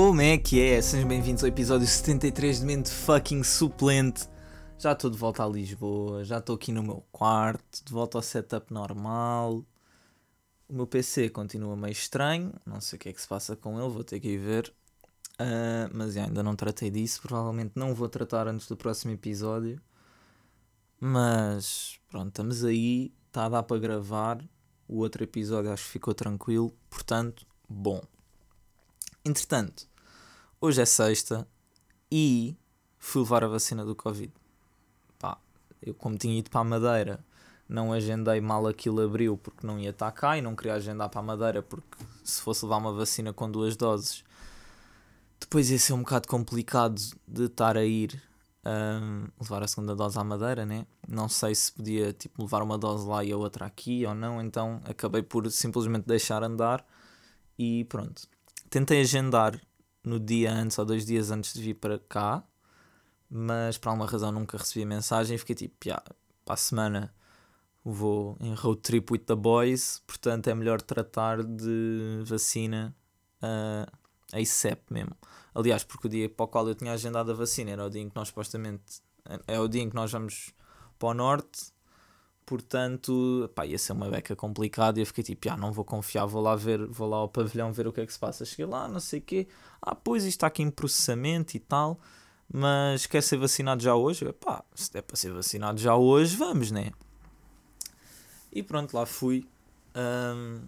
Como é que é? Sejam bem-vindos ao episódio 73 de Mente Fucking Suplente. Já estou de volta a Lisboa, já estou aqui no meu quarto, de volta ao setup normal. O meu PC continua meio estranho, não sei o que é que se passa com ele, vou ter que ir ver. Uh, mas ainda não tratei disso, provavelmente não vou tratar antes do próximo episódio. Mas pronto, estamos aí, está a dar para gravar. O outro episódio acho que ficou tranquilo, portanto, bom. Entretanto, hoje é sexta e fui levar a vacina do Covid. Pá, eu como tinha ido para a Madeira, não agendei mal aquilo abriu porque não ia estar cá e não queria agendar para a Madeira porque se fosse levar uma vacina com duas doses, depois ia ser um bocado complicado de estar a ir um, levar a segunda dose à Madeira, né? Não sei se podia tipo, levar uma dose lá e a outra aqui ou não, então acabei por simplesmente deixar andar e pronto tentei agendar no dia antes ou dois dias antes de vir para cá, mas por alguma razão nunca recebi a mensagem e fiquei tipo, yeah, para a semana vou em road trip with the boys, portanto é melhor tratar de vacina uh, a ICEP mesmo. Aliás, porque o dia para o qual eu tinha agendado a vacina era o dia em que nós supostamente é o dia em que nós vamos para o norte Portanto, pá, ia ser uma beca complicada e eu fiquei tipo, ah, não vou confiar, vou lá ver, vou lá ao pavilhão ver o que é que se passa. Cheguei lá, não sei o quê, ah, pois isto está aqui em processamento e tal, mas quer ser vacinado já hoje? Eu, pá, se der para ser vacinado já hoje, vamos, né? E pronto, lá fui um,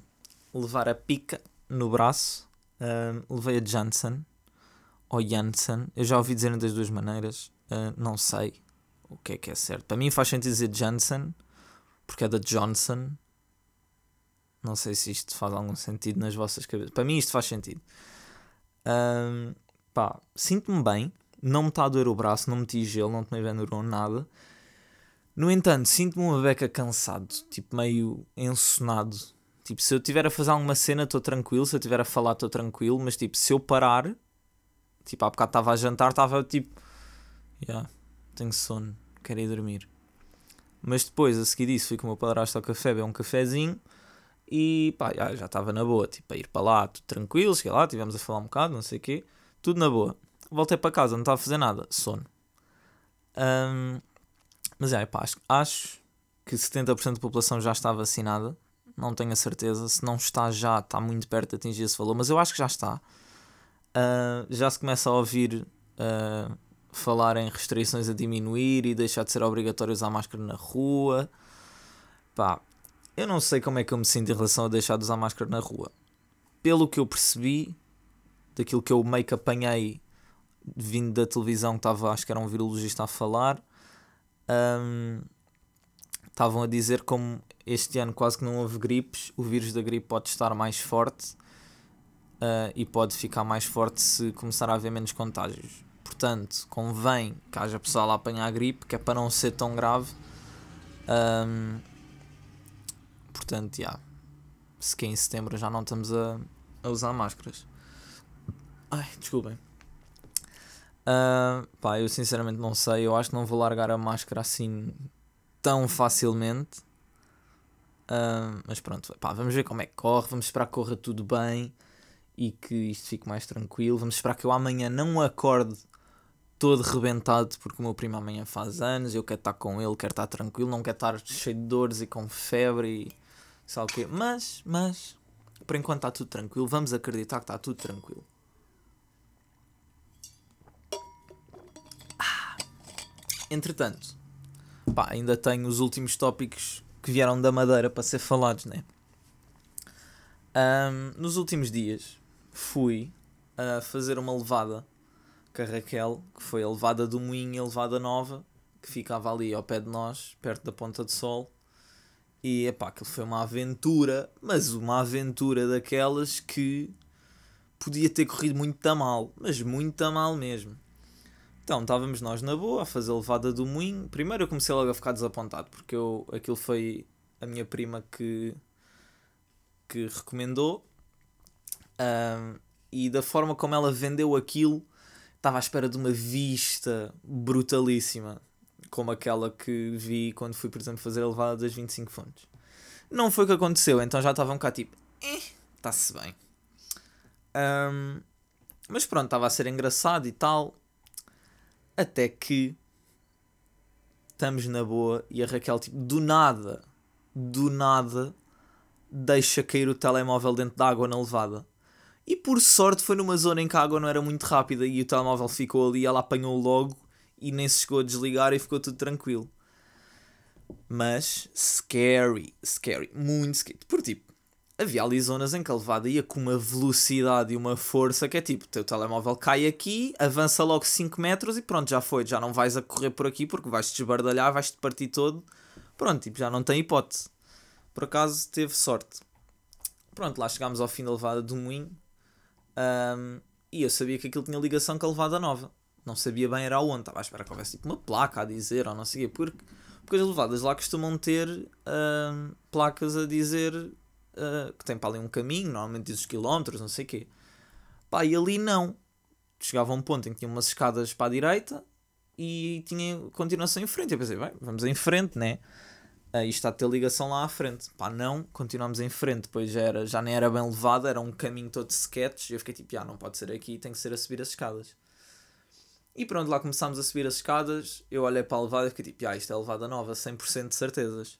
levar a pica no braço, um, levei a Janssen, ou Janssen, eu já ouvi dizer das duas maneiras, uh, não sei o que é que é certo. Para mim faz sentido dizer Janssen, porque é da Johnson. Não sei se isto faz algum sentido nas vossas cabeças. Para mim isto faz sentido. Um, pá, sinto-me bem. Não me está a doer o braço, não meti gelo, não tomei Benuron, nada. No entanto, sinto-me uma beca cansado, tipo meio ensonado. Tipo, se eu estiver a fazer alguma cena, estou tranquilo. Se eu estiver a falar, estou tranquilo. Mas tipo, se eu parar, tipo, há bocado estava a jantar, estava tipo, yeah, tenho sono, quero ir dormir. Mas depois, a seguir disso, fui com o meu padrasto ao café, beber um cafezinho e pá, já estava na boa, tipo, a ir para lá, tudo tranquilo, cheguei lá, tivemos a falar um bocado, não sei o quê, tudo na boa. Voltei para casa, não estava a fazer nada, sono. Um, mas é, pá, acho, acho que 70% da população já está vacinada, não tenho a certeza, se não está já, está muito perto de atingir esse valor, mas eu acho que já está. Uh, já se começa a ouvir. Uh, falar em restrições a diminuir e deixar de ser obrigatório usar máscara na rua. Pá, eu não sei como é que eu me sinto em relação a deixar de usar máscara na rua. Pelo que eu percebi, daquilo que eu meio que apanhei vindo da televisão, que estava, acho que era um virologista a falar, um, estavam a dizer como este ano quase que não houve gripes, o vírus da gripe pode estar mais forte uh, e pode ficar mais forte se começar a haver menos contágios portanto convém que haja pessoal a apanhar gripe, que é para não ser tão grave. Um, portanto, já. Yeah, se que em setembro já não estamos a, a usar máscaras. Ai, desculpem. Uh, pá, eu sinceramente não sei. Eu acho que não vou largar a máscara assim tão facilmente. Uh, mas pronto, pá, vamos ver como é que corre. Vamos esperar que corra tudo bem e que isto fique mais tranquilo. Vamos esperar que eu amanhã não acorde todo rebentado porque o meu primo amanhã faz anos, eu quero estar com ele, quero estar tranquilo, não quero estar cheio de dores e com febre e sei o quê. Mas, mas, por enquanto está tudo tranquilo, vamos acreditar que está tudo tranquilo. Ah. Entretanto, pá, ainda tenho os últimos tópicos que vieram da Madeira para ser falados, né? Um, nos últimos dias fui a fazer uma levada com a Raquel, que foi a levada do Moinho e a levada nova, que ficava ali ao pé de nós, perto da Ponta do Sol. E epá, aquilo foi uma aventura, mas uma aventura daquelas que podia ter corrido muito a mal, mas muito a mal mesmo. Então estávamos nós na boa a fazer a levada do moinho. Primeiro eu comecei logo a ficar desapontado, porque eu, aquilo foi a minha prima que, que recomendou. Um, e da forma como ela vendeu aquilo, estava à espera de uma vista brutalíssima, como aquela que vi quando fui, por exemplo, fazer a levada das 25 fontes. Não foi o que aconteceu, então já estavam cá tipo, eh, está-se bem. Um, mas pronto, estava a ser engraçado e tal. Até que estamos na boa e a Raquel, tipo, do nada, do nada, deixa cair o telemóvel dentro da água na levada. E por sorte foi numa zona em que a água não era muito rápida e o telemóvel ficou ali, ela apanhou logo e nem se chegou a desligar e ficou tudo tranquilo. Mas scary, scary, muito scary. Por tipo, havia ali zonas em que a levada ia com uma velocidade e uma força que é tipo, teu telemóvel cai aqui, avança logo 5 metros e pronto, já foi. Já não vais a correr por aqui porque vais-te desbardalhar, vais-te partir todo. Pronto, tipo, já não tem hipótese. Por acaso teve sorte. Pronto, lá chegámos ao fim da levada do moinho. Um, e eu sabia que aquilo tinha ligação com a levada nova. Não sabia bem era onde. Estava à espera que houvesse tipo uma placa a dizer ou não sei o quê. Porque, porque as levadas lá costumam ter um, placas a dizer uh, que tem para ali um caminho. Normalmente diz os quilómetros, não sei o quê. Pá, e ali não. Chegava a um ponto em que tinha umas escadas para a direita e tinha continuação em frente. Eu pensei, bem, vamos em frente, né? Uh, isto está a ter ligação lá à frente. Pá, não, continuamos em frente. Depois já, era, já nem era bem levado, era um caminho todo de. E eu fiquei tipo, ah, não pode ser aqui, tem que ser a subir as escadas. E pronto, lá começámos a subir as escadas. Eu olhei para a levada e fiquei tipo, ah, isto é levada nova, 100% de certezas.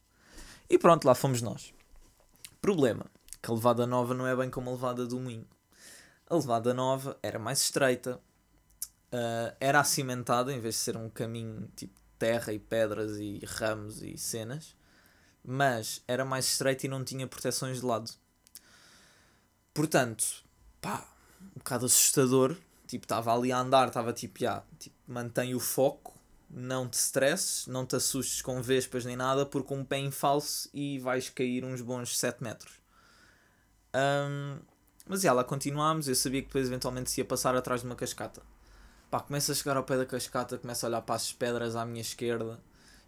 E pronto, lá fomos nós. Problema: que a levada nova não é bem como a levada do moinho. A levada nova era mais estreita, uh, era acimentada em vez de ser um caminho tipo terra e pedras e ramos e cenas mas era mais estreito e não tinha proteções de lado. Portanto, pá, um bocado assustador. Tipo, estava ali a andar, estava tipo, já, tipo, mantém o foco, não te stresses, não te assustes com vespas nem nada, porque um pé em falso e vais cair uns bons 7 metros. Um, mas já, lá continuámos, eu sabia que depois eventualmente se ia passar atrás de uma cascata. Pá, começa a chegar ao pé da cascata, começa a olhar para as pedras à minha esquerda,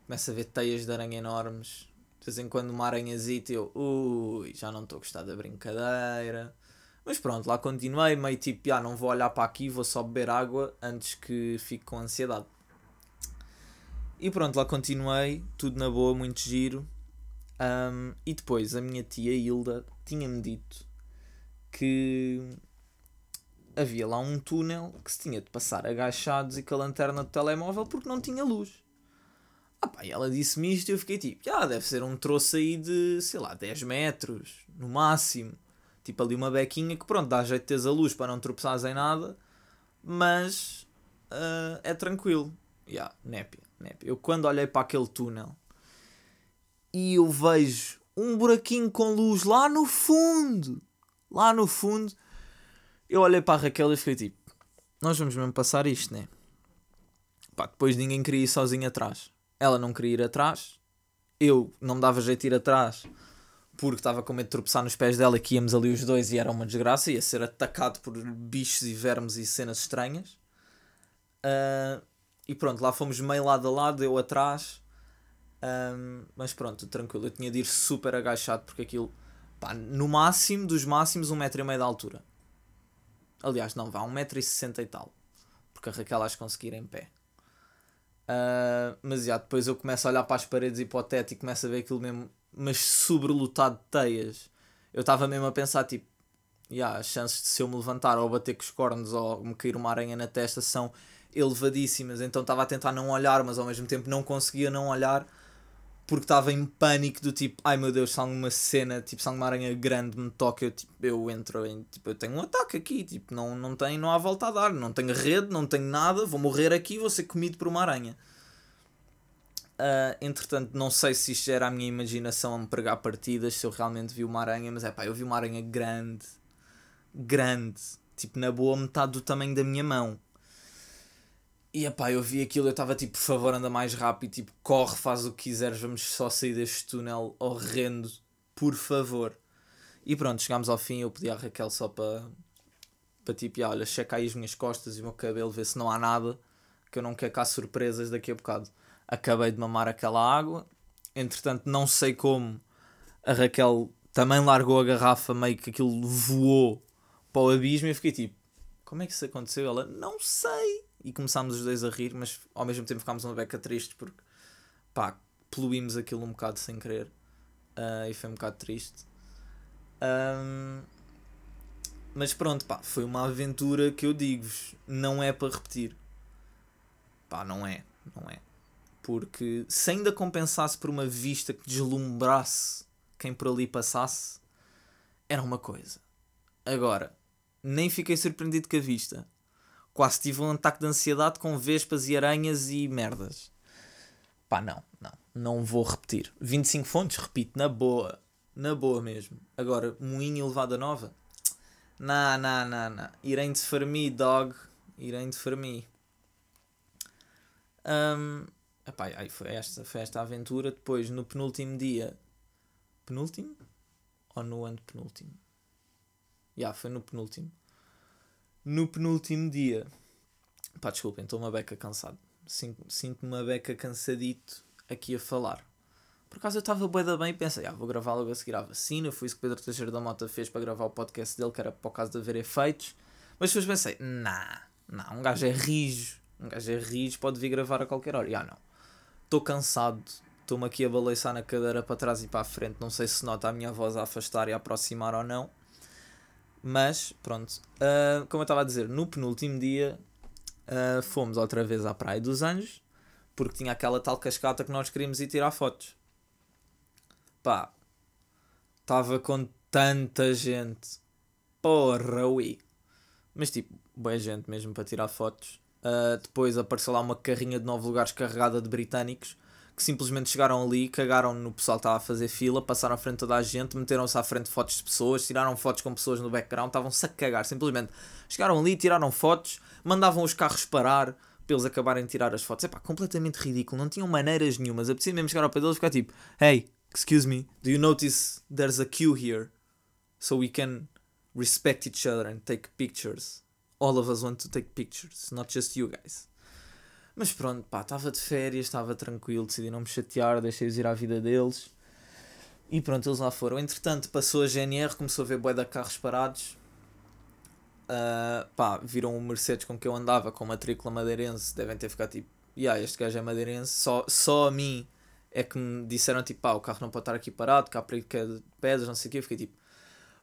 começa a ver teias de aranha enormes, de vez em quando uma aranhazita eu, ui, já não estou a gostar da brincadeira. Mas pronto, lá continuei, meio tipo, ah, não vou olhar para aqui, vou só beber água antes que fique com ansiedade. E pronto, lá continuei, tudo na boa, muito giro. Um, e depois a minha tia Hilda tinha-me dito que havia lá um túnel que se tinha de passar agachados e com a lanterna do telemóvel porque não tinha luz. Ah pá, e ela disse-me isto e eu fiquei tipo, ah, deve ser um troço aí de, sei lá, 10 metros, no máximo. Tipo ali uma bequinha que pronto, dá jeito de teres a luz para não tropeçares em nada, mas uh, é tranquilo. Yeah, népia, népia. Eu quando olhei para aquele túnel e eu vejo um buraquinho com luz lá no fundo, lá no fundo, eu olhei para a Raquel e fiquei tipo, nós vamos mesmo passar isto, né? Pá, depois ninguém queria ir sozinho atrás. Ela não queria ir atrás. Eu não me dava jeito de ir atrás porque estava com medo de tropeçar nos pés dela que íamos ali os dois e era uma desgraça. Ia ser atacado por bichos e vermes e cenas estranhas. Uh, e pronto, lá fomos meio lado a lado, eu atrás. Um, mas pronto, tranquilo. Eu tinha de ir super agachado porque aquilo, pá, no máximo dos máximos, um metro e meio de altura. Aliás, não, vá, um metro e sessenta e tal. Porque a Raquel acho que conseguir em pé. Uh, mas já, depois eu começo a olhar para as paredes e para o teto e começo a ver aquilo mesmo, mas sobrelotado de teias. Eu estava mesmo a pensar, tipo, yeah, as chances de se eu me levantar ou bater com os cornos ou me cair uma aranha na testa são elevadíssimas. Então estava a tentar não olhar, mas ao mesmo tempo não conseguia não olhar porque estava em pânico do tipo, ai meu Deus, se alguma cena, tipo, se alguma aranha grande me toca, eu, tipo, eu entro em, tipo, eu tenho um ataque aqui, tipo, não, não, tem, não há volta a dar, não tenho rede, não tenho nada, vou morrer aqui, vou ser comido por uma aranha. Uh, entretanto, não sei se isto era a minha imaginação a me pregar partidas, se eu realmente vi uma aranha, mas é pá, eu vi uma aranha grande, grande, tipo, na boa metade do tamanho da minha mão. E epá, eu vi aquilo, eu estava tipo, por favor, anda mais rápido, tipo, corre, faz o que quiseres, vamos só sair deste túnel horrendo, por favor. E pronto, chegámos ao fim, eu pedi à Raquel só para, para tipo, olha, checa aí as minhas costas e o meu cabelo, ver se não há nada, que eu não quero cá surpresas daqui a bocado. Acabei de mamar aquela água, entretanto, não sei como, a Raquel também largou a garrafa, meio que aquilo voou para o abismo e eu fiquei tipo, como é que isso aconteceu? Ela, não sei e começámos os dois a rir, mas ao mesmo tempo ficámos uma beca triste porque pá, poluímos aquilo um bocado sem querer uh, e foi um bocado triste. Um, mas pronto, pá, foi uma aventura que eu digo-vos, não é para repetir. Pá, não é, não é. Porque se ainda compensasse por uma vista que deslumbrasse quem por ali passasse, era uma coisa. Agora, nem fiquei surpreendido com a vista. Quase tive um ataque de ansiedade com vespas e aranhas e merdas. Pá, não, não. Não vou repetir. 25 fontes, repito, na boa. Na boa mesmo. Agora, moinho e levada nova? Não, não, não, não. Irem de farmi, dog. Irem de farmi. Um, epá, aí foi esta, foi esta aventura. Depois, no penúltimo dia. Penúltimo? Ou no antepenúltimo? Já, yeah, foi no penúltimo. No penúltimo dia. Pá, desculpem, estou uma beca cansado. Sinto-me uma beca cansadito aqui a falar. Por acaso eu estava bué da bem e pensei, ah, vou gravar logo a seguir a vacina. Foi isso que Pedro Teixeira da Mota fez para gravar o podcast dele, que era por causa de haver efeitos. Mas depois pensei, nah, não, um gajo é rijo. Um gajo é rijo, pode vir gravar a qualquer hora. E ah, não. Estou cansado. Estou-me aqui a balançar na cadeira para trás e para a frente. Não sei se nota a minha voz a afastar e a aproximar ou não. Mas, pronto. Uh, como eu estava a dizer, no penúltimo dia uh, fomos outra vez à Praia dos Anjos. Porque tinha aquela tal cascata que nós queríamos ir tirar fotos pá, estava com tanta gente. Porra, ui. Mas tipo, boa gente mesmo para tirar fotos. Uh, depois apareceu lá uma carrinha de nove lugares carregada de britânicos que simplesmente chegaram ali, cagaram no pessoal que estava a fazer fila, passaram à frente de toda a gente, meteram-se à frente de fotos de pessoas, tiraram fotos com pessoas no background, estavam-se a cagar, simplesmente chegaram ali, tiraram fotos, mandavam os carros parar para eles acabarem de tirar as fotos. É pá, completamente ridículo, não tinham maneiras nenhumas. A mesmo chegar ao pé deles e ficar tipo: Hey, Excuse me, do you notice there's a queue here? So we can respect each other and take pictures. All of us want to take pictures, not just you guys. Mas pronto, pá, estava de férias, estava tranquilo, decidi não me chatear, deixei-os ir à vida deles. E pronto, eles lá foram. Entretanto, passou a GNR, começou a ver bué de carros parados. Uh, pá, viram o Mercedes com que eu andava, com matrícula madeirense, devem ter ficado tipo, yeah, este gajo é madeirense, só, só a mim é que me disseram tipo, pá, o carro não pode estar aqui parado, há perigo de pedras, não sei o quê. Eu fiquei tipo,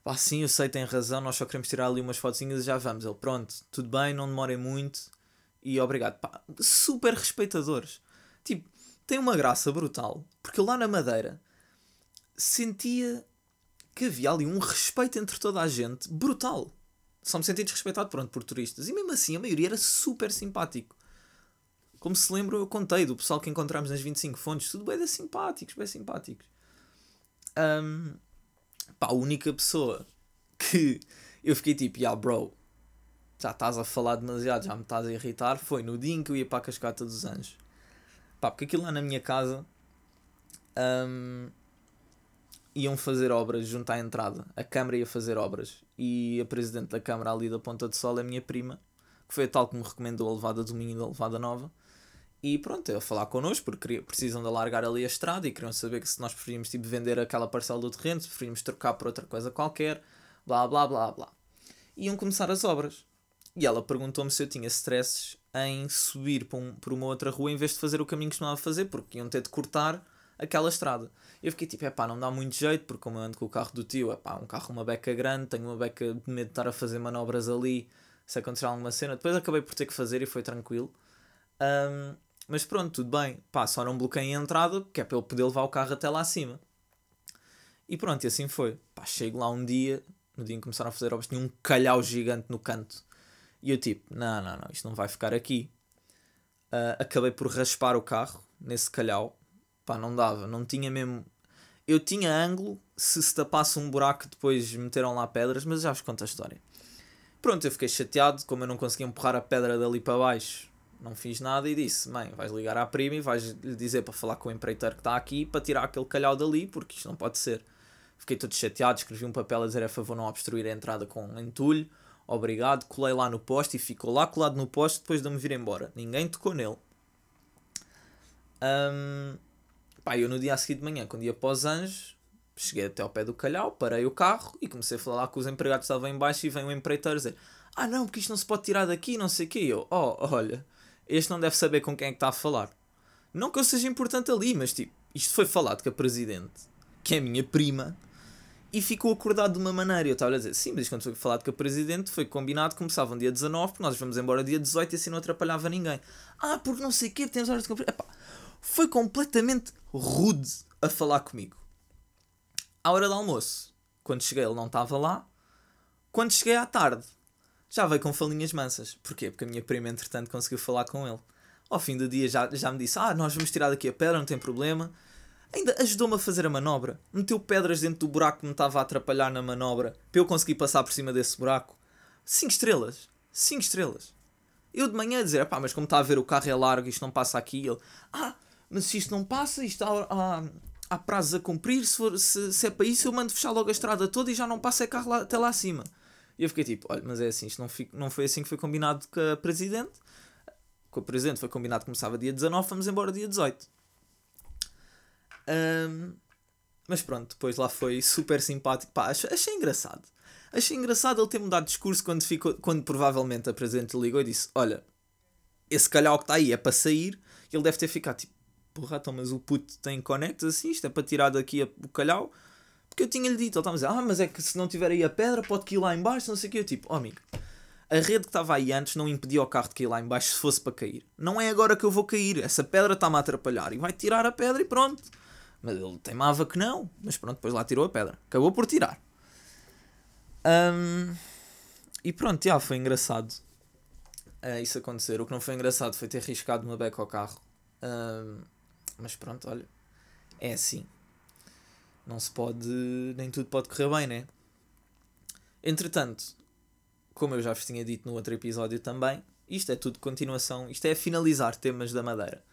pá, sim, eu sei, tem razão, nós só queremos tirar ali umas fotinhas e já vamos. Ele, pronto, tudo bem, não demorem muito e obrigado. Pá, super respeitadores. Tipo, tem uma graça brutal, porque lá na Madeira sentia que havia ali um respeito entre toda a gente brutal. Só me senti desrespeitado, pronto, por turistas. E mesmo assim, a maioria era super simpático. Como se lembram, eu contei do pessoal que encontramos nas 25 fontes, tudo bem simpáticos, bem simpáticos. Um, pá, a única pessoa que eu fiquei tipo, yeah, bro, já estás a falar demasiado, já me estás a irritar, foi no dia em que eu ia para a Cascata dos Anjos. Pá, porque aquilo lá na minha casa um, iam fazer obras junto à entrada. A Câmara ia fazer obras. E a Presidente da Câmara ali da Ponta de Sol é a minha prima, que foi a tal que me recomendou a levada do Minho da levada nova. E pronto, a falar connosco porque precisam de alargar ali a estrada e queriam saber que se nós preferíamos tipo, vender aquela parcela do terreno, se preferíamos trocar por outra coisa qualquer, blá blá blá blá. Iam começar as obras. E ela perguntou-me se eu tinha stresses em subir por, um, por uma outra rua em vez de fazer o caminho que costumava fazer, porque iam ter de cortar aquela estrada. Eu fiquei tipo, é pá, não dá muito jeito, porque como eu ando com o carro do tio, é pá, um carro uma beca grande, tenho uma beca de medo de estar a fazer manobras ali, se acontecer alguma cena. Depois acabei por ter que fazer e foi tranquilo. Um, mas pronto, tudo bem. Pá, só não bloqueiem a entrada, que é para ele poder levar o carro até lá acima. E pronto, e assim foi. Pá, chego lá um dia, no dia em que começaram a fazer obras, tinha um calhau gigante no canto. E eu tipo, não, não, não, isto não vai ficar aqui. Uh, acabei por raspar o carro nesse calhau. Pá, não dava, não tinha mesmo. Eu tinha ângulo, se se tapasse um buraco depois meteram lá pedras, mas já vos conto a história. Pronto, eu fiquei chateado, como eu não conseguia empurrar a pedra dali para baixo, não fiz nada e disse: Mãe, vais ligar à prima e vais lhe dizer para falar com o empreiteiro que está aqui para tirar aquele calhau dali, porque isto não pode ser. Fiquei todo chateado, escrevi um papel a dizer a favor não obstruir a entrada com entulho. Obrigado, colei lá no poste e ficou lá colado no poste depois de me vir embora. Ninguém tocou nele. Um, pá, eu no dia a seguir de manhã, quando ia para os anjos, cheguei até ao pé do calhau, parei o carro e comecei a falar lá com os empregados que estavam em baixo e vem o empreiteiro dizer ah não, porque isto não se pode tirar daqui, não sei o quê. Eu, oh, olha, este não deve saber com quem é que está a falar. Não que eu seja importante ali, mas tipo, isto foi falado com a presidente, que é a minha prima, E ficou acordado de uma maneira. Eu estava a dizer, sim, mas quando foi falado com a Presidente, foi combinado, começava no dia 19, porque nós vamos embora dia 18 e assim não atrapalhava ninguém. Ah, porque não sei o quê, temos horas de cumprir. Epá, foi completamente rude a falar comigo. À hora do almoço, quando cheguei ele não estava lá. Quando cheguei à tarde, já veio com falinhas mansas. Porquê? Porque a minha prima, entretanto, conseguiu falar com ele. Ao fim do dia já, já me disse, ah, nós vamos tirar daqui a pedra, não tem problema. Ainda ajudou-me a fazer a manobra. Meteu pedras dentro do buraco que me estava a atrapalhar na manobra para eu conseguir passar por cima desse buraco. 5 estrelas. 5 estrelas. Eu de manhã a dizer, pá, mas como está a ver o carro é largo, isto não passa aqui. Ele, ah, mas se isto não passa, isto há, há, há prazos a cumprir, se, for, se, se, é para isso eu mando fechar logo a estrada toda e já não passa é carro lá, até lá acima. E eu fiquei tipo, olha, mas é assim, isto não, fico, não foi assim que foi combinado com a Presidente. Com a Presidente foi combinado que começava dia 19, vamos embora dia 18. Um, mas pronto, depois lá foi super simpático. Pá, achei, engraçado. Achei engraçado ele ter mudado de discurso quando, ficou, quando provavelmente a Presidente ligou e disse: Olha, esse calhau que está aí é para sair. Ele deve ter ficado tipo: Porra, então, mas o puto tem conectos assim, isto é para tirar daqui o calhau. Porque eu tinha-lhe dito, ele estava a dizer: Ah, mas é que se não tiver aí a pedra, pode cair lá embaixo, não sei o que. Eu tipo: Oh amigo, a rede que estava aí antes não impedia o carro de cair lá embaixo se fosse para cair. Não é agora que eu vou cair, essa pedra está-me a atrapalhar. E vai tirar a pedra e pronto. Mas ele teimava que não. Mas pronto, depois lá tirou a pedra. Acabou por tirar. Um, e pronto, já foi engraçado uh, isso acontecer. O que não foi engraçado foi ter riscado uma beca ao carro. Um, mas pronto, olha. É assim. Não se pode. Nem tudo pode correr bem, né? Entretanto, como eu já vos tinha dito no outro episódio também, isto é tudo continuação. Isto é finalizar temas da Madeira.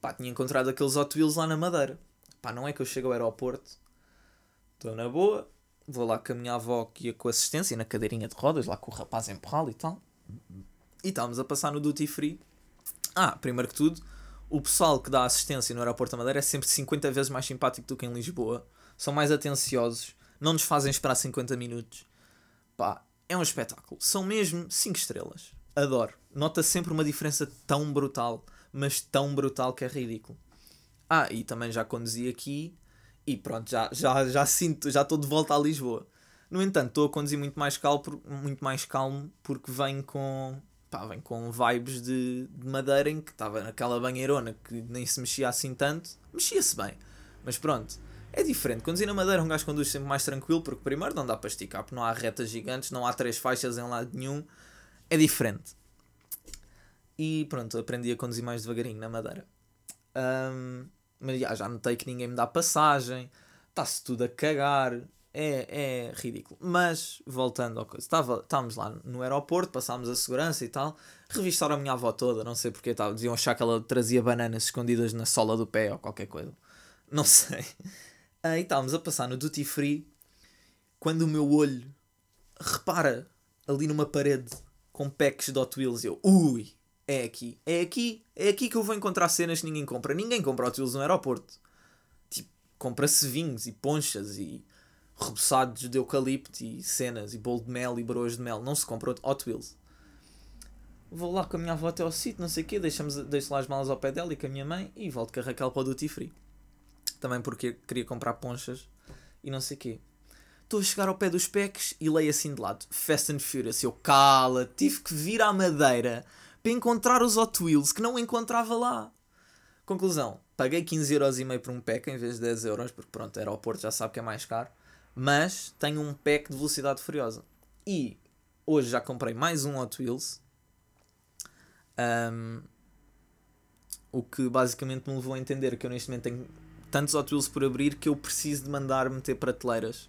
Pá, tinha encontrado aqueles Hot Wheels lá na Madeira. Pá, não é que eu chego ao aeroporto, estou na boa, vou lá com a minha avó que ia com assistência na cadeirinha de rodas, lá com o rapaz empurrá-lo e tal. E estávamos a passar no duty free. Ah, primeiro que tudo, o pessoal que dá assistência no aeroporto da Madeira é sempre 50 vezes mais simpático do que em Lisboa. São mais atenciosos, não nos fazem esperar 50 minutos. Pá, é um espetáculo. São mesmo 5 estrelas. Adoro. Nota sempre uma diferença tão brutal, mas tão brutal que é ridículo. Ah, e também já conduzi aqui e pronto, já, já, já sinto, já estou de volta a Lisboa. No entanto, estou a conduzir muito mais calmo, muito mais calmo porque venho com, pá, venho com vibes de, de madeira em que estava naquela banheirona que nem se mexia assim tanto. Mexia-se bem, mas pronto. É diferente. Conduzir na madeira, um gajo conduz sempre mais tranquilo porque, primeiro, não dá para esticar, porque não há retas gigantes, não há três faixas em lado nenhum. É diferente. E pronto, aprendi a conduzir mais devagarinho na madeira. Um, mas já, já notei que ninguém me dá passagem, está-se tudo a cagar, é, é ridículo. Mas, voltando ao coisa, estava, estávamos lá no aeroporto, passámos a segurança e tal, revistaram a minha avó toda, não sei porque, estava, diziam achar que ela trazia bananas escondidas na sola do pé ou qualquer coisa, não sei. Aí estávamos a passar no duty free, quando o meu olho repara ali numa parede com packs de Hot Wheels, eu, ui, é aqui. É aqui. É aqui que eu vou encontrar cenas que ninguém compra. Ninguém compra Wheels no aeroporto. Tipo, compra-se vinhos e ponchas e reboçados de eucalipto e cenas e bolo de mel e broas de mel. Não se compra Hot Wheels. Vou lá com a minha avó até ao sítio, não sei o quê, deixamos, deixo lá as malas ao pé dela e com a minha mãe e volto com a Raquel para o Duty Free. Também porque queria comprar ponchas e não sei o quê. Estou a chegar ao pé dos packs e leio assim de lado. Fast and Furious. Eu, cala, tive que vir à madeira para encontrar os Hot Wheels que não encontrava lá. Conclusão, paguei 15,5€ por um pack em vez de 10€, porque pronto, aeroporto já sabe que é mais caro, mas tenho um pack de velocidade furiosa. E hoje já comprei mais um Hot Wheels, um, o que basicamente me levou a entender que eu neste momento tenho tantos Hot Wheels por abrir que eu preciso de mandar meter prateleiras.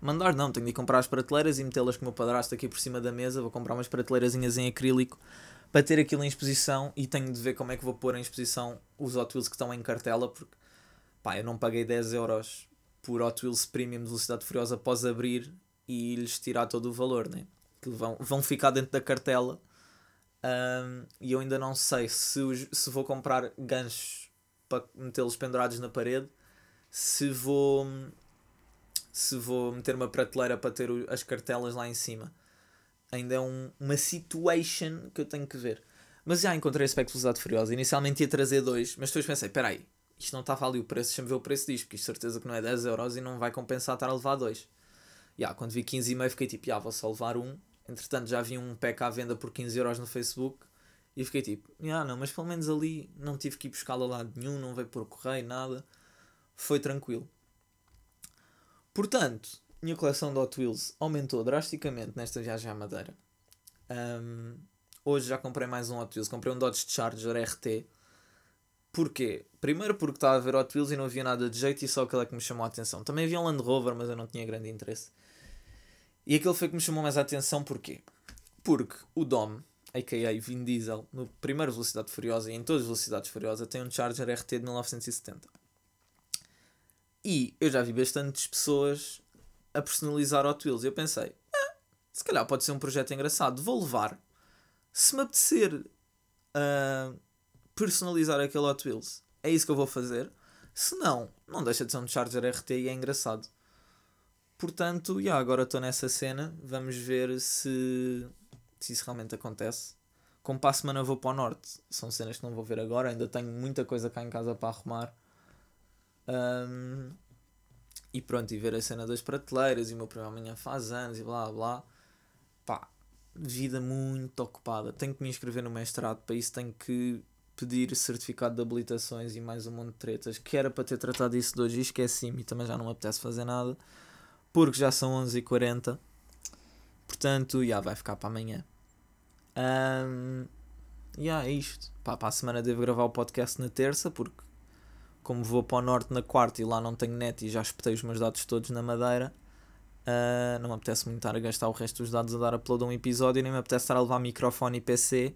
Mandar não, tenho de comprar as prateleiras e metê-las com o meu padrasto aqui por cima da mesa. Vou comprar umas prateleirazinhas em acrílico para ter aquilo em exposição e tenho de ver como é que vou pôr em exposição os Hot Wheels que estão em cartela, porque pá, eu não paguei 10 euros por Hot Wheels Premium de Velocidade Furiosa após abrir e lhes tirar todo o valor, né? que vão, vão ficar dentro da cartela um, e eu ainda não sei se, se vou comprar ganchos para metê-los pendurados na parede, se vou se vou meter uma prateleira para ter as cartelas lá em cima ainda é um, uma situation que eu tenho que ver. Mas já encontrei aspecto Velocidade Furiosa. Inicialmente ia trazer dois, mas depois pensei: peraí, isto não estava ali o preço, deixa-me ver o preço disto, porque isto certeza que não é 10 euros e não vai compensar estar a levar dois. yeah, quando vi 15,5 fiquei tipo, yeah, vou só levar um. Entretanto, já vi um pack à venda por 15 euros no Facebook. E fiquei tipo, ah não, mas pelo menos ali não tive que ir buscá-la lá nenhum, não veio por correio, nada. Foi tranquilo. Portanto, minha coleção de Hot Wheels aumentou drasticamente nesta viagem à Madeira. Um, hoje já comprei mais um Hot Wheels. Comprei um Dodge Charger RT. Porquê? Primeiro porque estava a ver Hot Wheels e não havia nada de jeito e só aquele é que me chamou a atenção. Também havia um Land Rover, mas eu não tinha grande interesse. E aquele foi que me chamou mais a atenção porquê? Porque o Dom, a.k.a. Vin Diesel, no primeiro Velocidade Furiosa e em todas as Velocidades Furiosas, tem um Charger RT de 1970. E eu já vi bastantes pessoas a personalizar Hot Wheels. E eu pensei, ah, se calhar pode ser um projeto engraçado, vou levar. Se me apetecer uh, personalizar aquele Hot Wheels, é isso que eu vou fazer. Se não, não deixa de ser um Charger RT e é engraçado. Portanto, yeah, agora estou nessa cena. Vamos ver se se isso realmente acontece. Como para a semana vou para o norte, são cenas que não vou ver agora, ainda tenho muita coisa cá em casa para arrumar. Um, e pronto, e ver a cena das prateleiras, e o meu primo amanhã faz anos e blá blá. Pá, vida muito ocupada. Tenho que me inscrever no mestrado, para isso tenho que pedir certificado de habilitações e mais um monte de tretas, que era para ter tratado isso de hoje e esqueci-me e também já não me apetece fazer nada, porque já são 11h40. Portanto, já vai ficar para amanhã. Um, e yeah, é isto. Pá, para a semana devo gravar o podcast na terça, porque como vou para o norte na quarta e lá não tenho net e já espetei os meus dados todos na madeira, uh, não me apetece muito estar a gastar o resto dos dados a dar upload a um episódio nem me apetece estar a levar microfone e PC,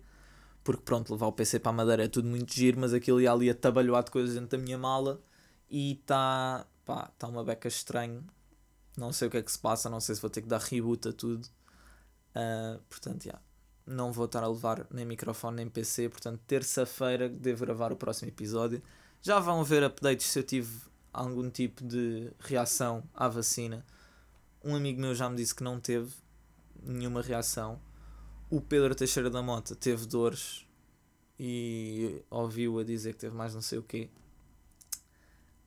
porque pronto, levar o PC para a madeira é tudo muito giro, mas aquilo ia ali a tabalhoar de coisas dentro da minha mala e está tá uma beca estranho. Não sei o que é que se passa, não sei se vou ter que dar reboot a tudo. Uh, portanto, já. Yeah não vou estar a levar nem microfone nem PC, portanto, terça-feira devo gravar o próximo episódio. Já vão ver updates se eu tive algum tipo de reação à vacina. Um amigo meu já me disse que não teve nenhuma reação. O Pedro Teixeira da Mota teve dores e ouviu a dizer que teve mais não sei o quê.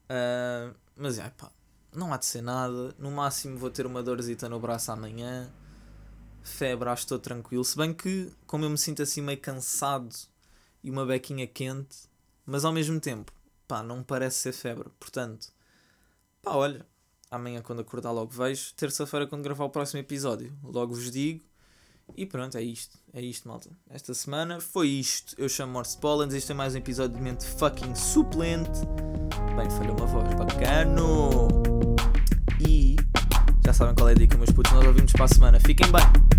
Uh, mas é, pá, não há de ser nada. No máximo vou ter uma dorzita no braço amanhã febre, acho que estou tranquilo. Se bem que, como eu me sinto assim meio cansado e uma bequinha quente, mas ao mesmo tempo, pá, não parece ser febre. Portanto, pá, olha, amanhã quando acordar logo vejo. Terça-feira quando gravar o próximo episódio, logo vos digo. E pronto, é isto. É isto, malta. Esta semana foi isto. Eu chamo Morse Pollens. Este é mais um episódio de mente fucking suplente. Bem, falhou uma voz bacano. E já sabem qual é a dica, meus putos. Nós ouvimos para a semana. Fiquem bem.